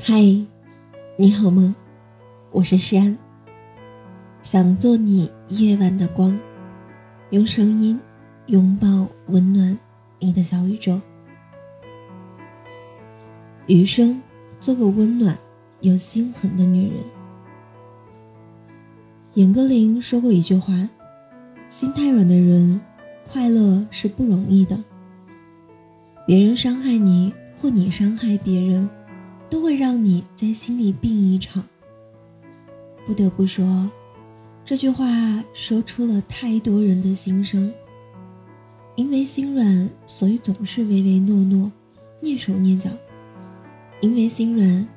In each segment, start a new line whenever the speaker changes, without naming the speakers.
嗨，你好吗？我是诗安，想做你夜晚的光，用声音拥抱温暖你的小宇宙。余生做个温暖又心狠的女人。严歌苓说过一句话：“心太软的人，快乐是不容易的。别人伤害你，或你伤害别人。”都会让你在心里病一场。不得不说，这句话说出了太多人的心声。因为心软，所以总是唯唯诺诺、蹑手蹑脚；因为心软，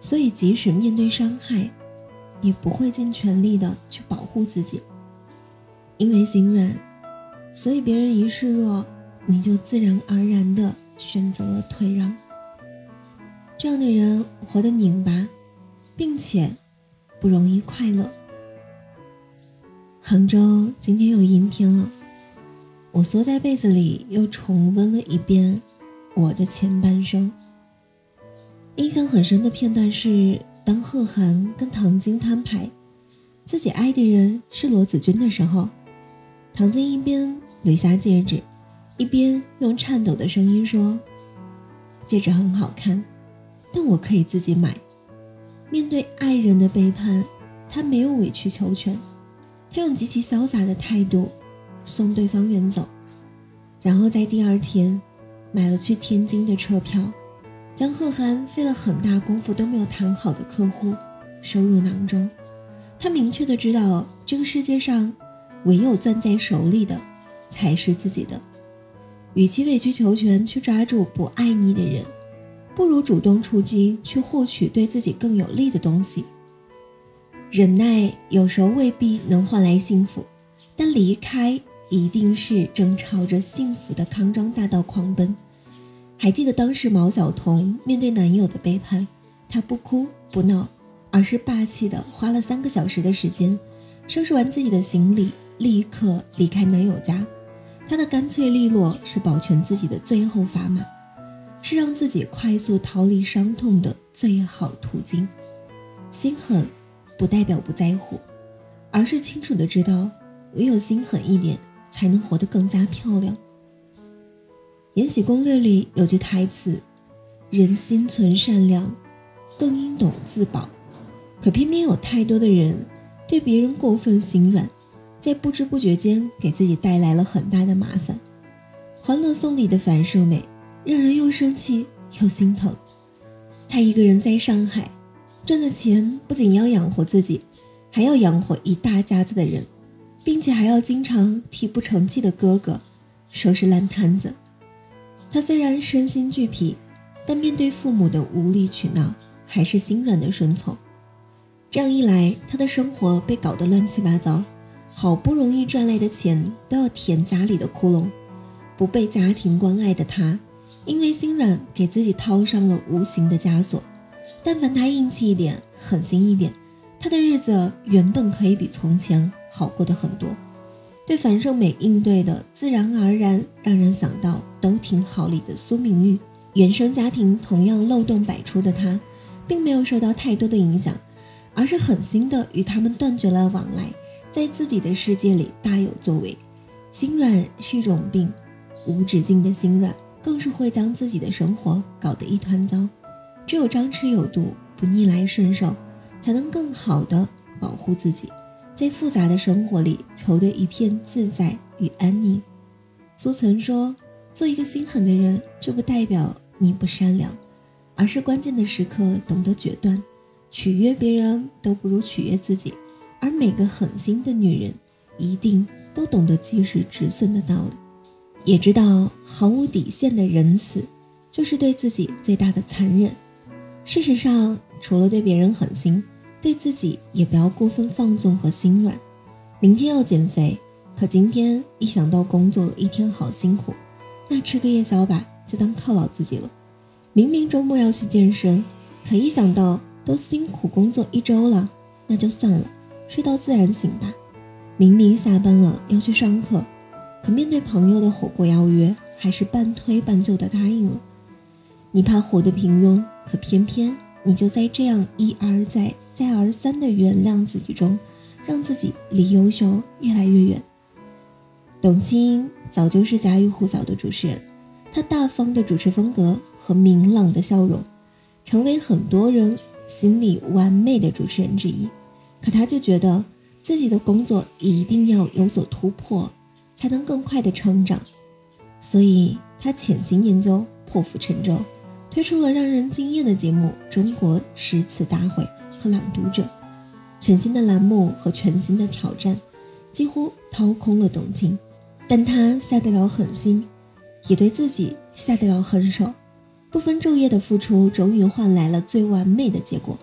所以即使面对伤害，也不会尽全力的去保护自己。因为心软，所以别人一示弱，你就自然而然的选择了退让。这样的人活得拧巴，并且不容易快乐。杭州今天又阴天了，我缩在被子里又重温了一遍我的前半生。印象很深的片段是，当贺涵跟唐晶摊牌，自己爱的人是罗子君的时候，唐晶一边捋下戒指，一边用颤抖的声音说：“戒指很好看。”但我可以自己买。面对爱人的背叛，他没有委曲求全，他用极其潇洒的态度送对方远走，然后在第二天买了去天津的车票，将贺涵费了很大功夫都没有谈好的客户收入囊中。他明确的知道，这个世界上唯有攥在手里的才是自己的，与其委曲求全去抓住不爱你的人。不如主动出击，去获取对自己更有利的东西。忍耐有时候未必能换来幸福，但离开一定是正朝着幸福的康庄大道狂奔。还记得当时毛晓彤面对男友的背叛，她不哭不闹，而是霸气的花了三个小时的时间，收拾完自己的行李，立刻离开男友家。她的干脆利落是保全自己的最后砝码。是让自己快速逃离伤痛的最好途径。心狠，不代表不在乎，而是清楚的知道，唯有心狠一点，才能活得更加漂亮。《延禧攻略》里有句台词：“人心存善良，更应懂自保。”可偏偏有太多的人对别人过分心软，在不知不觉间给自己带来了很大的麻烦。《欢乐颂》里的樊胜美。让人又生气又心疼。他一个人在上海赚的钱，不仅要养活自己，还要养活一大家子的人，并且还要经常替不成器的哥哥收拾烂摊子。他虽然身心俱疲，但面对父母的无理取闹，还是心软的顺从。这样一来，他的生活被搞得乱七八糟，好不容易赚来的钱都要填家里的窟窿。不被家庭关爱的他。因为心软，给自己套上了无形的枷锁。但凡他硬气一点、狠心一点，他的日子原本可以比从前好过的很多。对樊胜美应对的自然而然，让人想到都挺好里的苏明玉。原生家庭同样漏洞百出的他，并没有受到太多的影响，而是狠心的与他们断绝了往来，在自己的世界里大有作为。心软是一种病，无止境的心软。更是会将自己的生活搞得一团糟。只有张弛有度，不逆来顺受，才能更好的保护自己，在复杂的生活里求得一片自在与安宁。苏岑说：“做一个心狠的人，这不代表你不善良，而是关键的时刻懂得决断。取悦别人都不如取悦自己，而每个狠心的女人，一定都懂得及时止损的道理。”也知道毫无底线的仁慈，就是对自己最大的残忍。事实上，除了对别人狠心，对自己也不要过分放纵和心软。明天要减肥，可今天一想到工作了一天好辛苦，那吃个夜宵吧，就当犒劳自己了。明明周末要去健身，可一想到都辛苦工作一周了，那就算了，睡到自然醒吧。明明下班了要去上课。可面对朋友的火锅邀约，还是半推半就的答应了。你怕活得平庸，可偏偏你就在这样一而再、再而三的原谅自己中，让自己离优秀越来越远。董卿早就是家喻户晓的主持人，她大方的主持风格和明朗的笑容，成为很多人心里完美的主持人之一。可她就觉得自己的工作一定要有所突破，才能更快的成长，所以她潜心研究，破釜沉舟。推出了让人惊艳的节目《中国诗词大会》和《朗读者》，全新的栏目和全新的挑战，几乎掏空了董卿。但他下得了狠心，也对自己下得了狠手，不分昼夜的付出，终于换来了最完美的结果。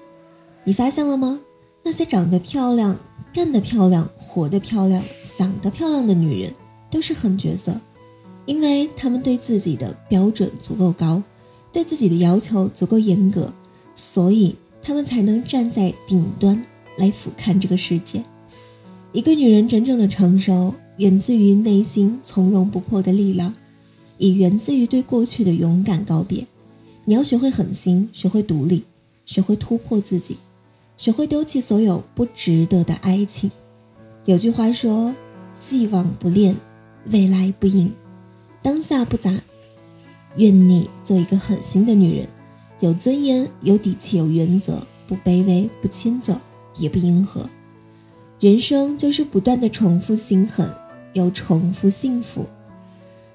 你发现了吗？那些长得漂亮、干得漂亮、活得漂亮、想得漂亮的女人，都是狠角色，因为他们对自己的标准足够高。对自己的要求足够严格，所以他们才能站在顶端来俯瞰这个世界。一个女人真正的成熟，源自于内心从容不迫的力量，也源自于对过去的勇敢告别。你要学会狠心，学会独立，学会突破自己，学会丢弃所有不值得的爱情。有句话说：“既往不恋，未来不迎，当下不杂。”愿你做一个狠心的女人，有尊严、有底气、有原则，不卑微、不迁就，也不迎合。人生就是不断的重复心狠，又重复幸福。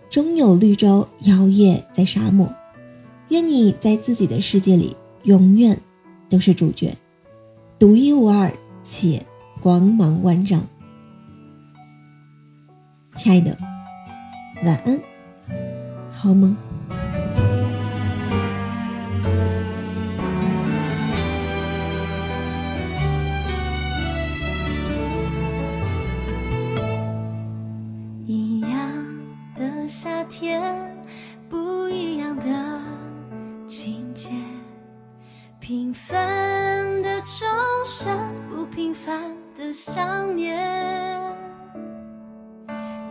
终有绿洲摇曳在沙漠。愿你在自己的世界里永远都是主角，独一无二且光芒万丈。亲爱的，晚安，好梦。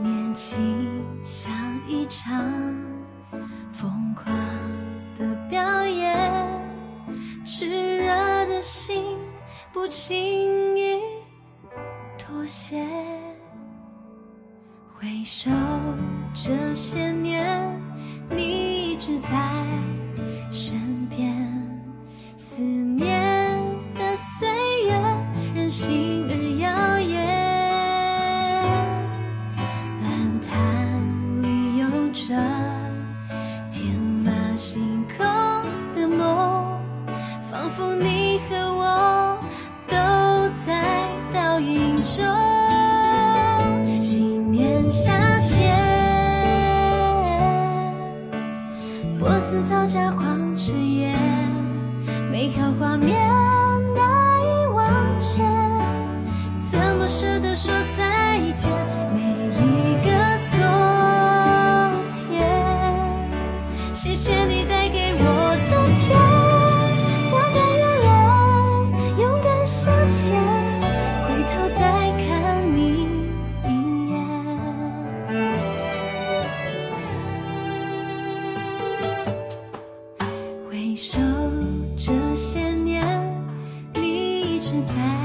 年轻像一场疯狂的表演，炽热的心不轻易妥协。回首这些年，你一直在实在。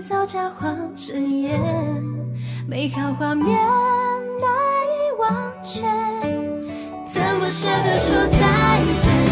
扫家荒尘烟，美好画面难以忘却，怎么舍得说再见？